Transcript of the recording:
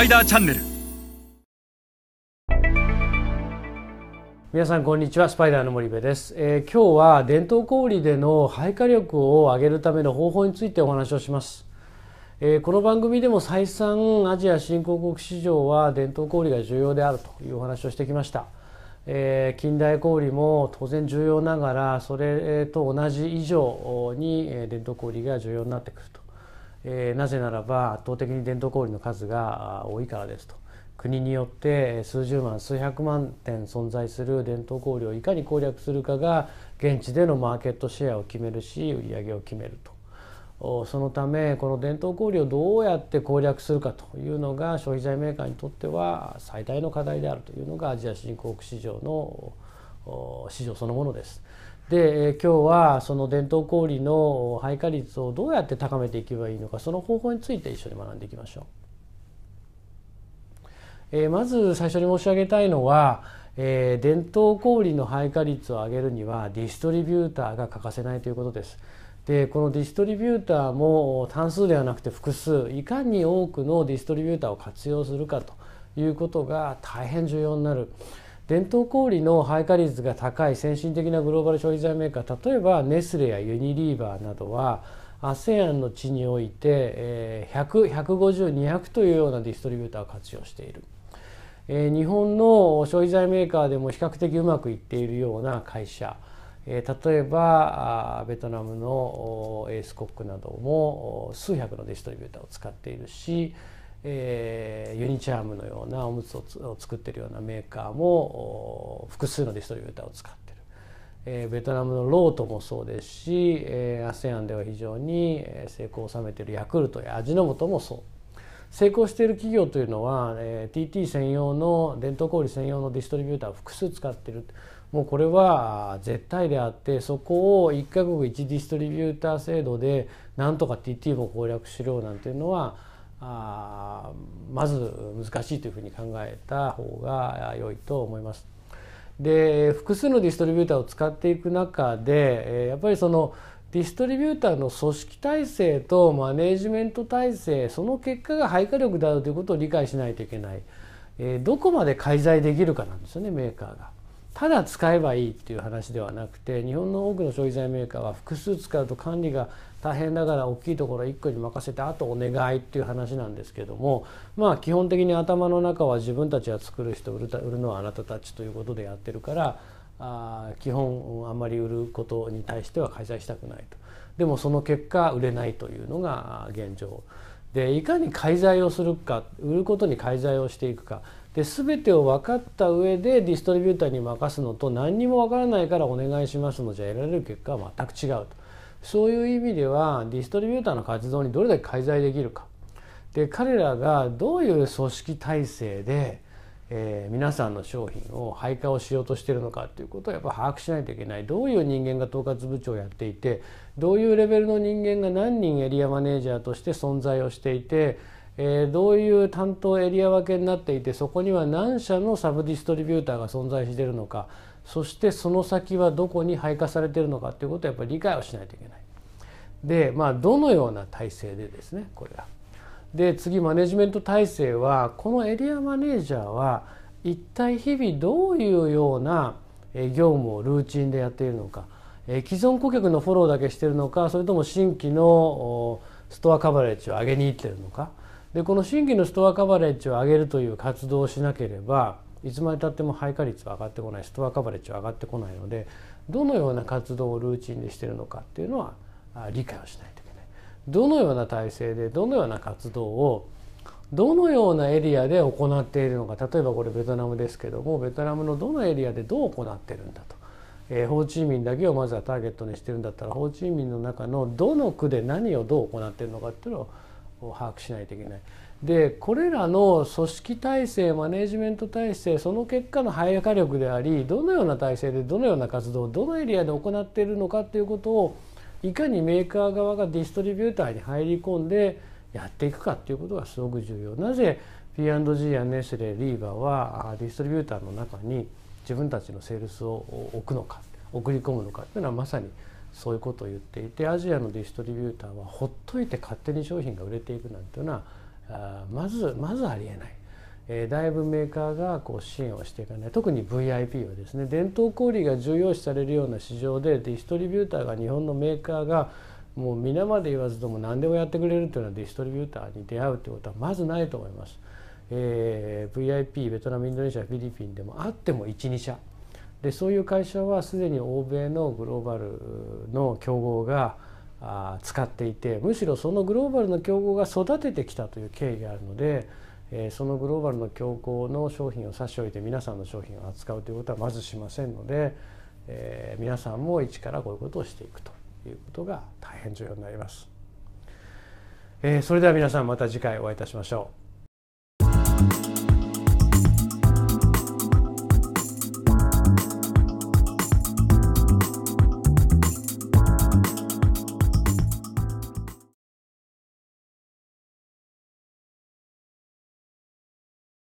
パイダーチャンネル。皆さんこんにちはスパイダーの森部です、えー、今日は伝統小売での配下力を上げるための方法についてお話をします、えー、この番組でも再三アジア新興国市場は伝統小売が重要であるというお話をしてきました。えー、近代小売も当然重要ながらそれと同じ以上に伝統小売が重要になってくると、えー、なぜならば圧倒的に伝統小売の数が多いからですと国によって数十万数百万点存在する伝統小売をいかに攻略するかが現地でのマーケットシェアを決めるし売り上げを決めるとそのためこの伝統小売をどうやって攻略するかというのが消費財メーカーにとっては最大の課題であるというのがアジア新興国市場の市場そのものです。で今日はその伝統小売の配下率をどうやって高めていけばいいのかその方法について一緒に学んでいきましょう。えー、まず最初に申し上げたいのは、えー、伝統小売の配下率を上げるにはディストリビューターが欠かせないということです。でこのディストリビューターも単数ではなくて複数いかに多くのディストリビューターを活用するかということが大変重要になる伝統小売の配下率が高い先進的なグローバル消費財メーカー例えばネスレやユニリーバーなどは ASEAN の地において100150,200というようなディストリビューターを活用している。日本の消費財メーカーでも比較的うまくいっているような会社例えばベトナムのエースコックなども数百のディストリビューターを使っているし、えユニチャームのようなおむつを作ってるようなメーカーも複数のディストリビューターを使っている、えベトナムのロートもそうですし、え ASEAN では非常に成功を収めているヤクルトや味の素もそう。成功している企業というのは、え TT 専用の伝統小売専用のディストリビューターを複数使っている。もうこれは絶対であってそこを1カ国1ディストリビューター制度でなんとか TT も攻略しろなんていうのはあまず難しいというふうに考えた方が良いと思います。で複数のディストリビューターを使っていく中でやっぱりそのディストリビューターの組織体制とマネージメント体制その結果が配下力であるということを理解しないといけない、どこまで介在できるかなんですよねメーカーが。ただ使えばいいっていう話ではなくて日本の多くの消費財メーカーは複数使うと管理が大変だから大きいところ1個に任せてあとお願いっていう話なんですけどもまあ基本的に頭の中は自分たちが作る人売る売るのはあなたたちということでやってるからあ基本あんまり売ることに対しては開催したくないと。でもその結果売れないというのが現状でいかに介在をするか売ることに介在をしていくかで全てを分かった上でディストリビューターに任すのと何にも分からないからお願いしますのじゃ得られる結果は全く違うと。そういう意味ではディストリビューターの活動にどれだけ介在できるか。で彼らがどういう組織体制で、えー、皆さんの商品を配下をしようとしているのかということをやっぱ把握しないといけない。どういう人間が統括部長をやっていてどういうレベルの人間が何人エリアマネージャーとして存在をしていてえー、どういう担当エリア分けになっていてそこには何社のサブディストリビューターが存在しているのかそしてその先はどこに配下されているのかということをやっぱり理解をしないといけない。でまあどのような体制でですねこれが。で次マネジメント体制はこのエリアマネージャーは一体日々どういうような業務をルーチンでやっているのか既存顧客のフォローだけしてるのかそれとも新規のストアカバレッジを上げにいってるのかでこの新規のストアカバレッジを上げるという活動をしなければいつまでたっても配下率は上がってこないストアカバレッジは上がってこないのでどのような活動をルーチンでしているのかっていうのは理解をしないといけない。どのような体制でどのような活動をどのようなエリアで行っているのか例えばこれベトナムですけどもベトナムのどのエリアでどう行ってるんだと、えー、ホーチミンだけをまずはターゲットにしてるんだったらホーチミンの中のどの区で何をどう行っているのかっていうのをを把握しないといけない。でこれらの組織体制マネジメント体制その結果の配下力でありどのような体制でどのような活動をどのエリアで行っているのかということをいかにメーカー側がディストリビューターに入り込んでやっていくかということがすごく重要。なぜ P&G やネスレリーバーはディストリビューターの中に自分たちのセールスを置くのか送り込むのかというのはまさにそういうことを言っていてアジアのディストリビューターはほっといて勝手に商品が売れていくなんていうのはまずまずありえない。えだいぶメーカーがこう支援をしていかない特に VIP はですね伝統小売が重要視されるような市場でディストリビューターが日本のメーカーがもう皆まで言わずとも何でもやってくれるというのはディストリビューターに出会うということはまずないと思います。えー、VIP ベトナムインドネシアフィリピンでもあっても12社でそういう会社はすでに欧米のグローバルの競合が使っていてむしろそのグローバルの競合が育ててきたという経緯があるので、えー、そのグローバルの競合の商品を差し置いて皆さんの商品を扱うということはまずしませんので、えー、皆さんも一からこういうことをしていくということが大変重要になります。えー、それでは皆さんまた次回お会いいたしましょう。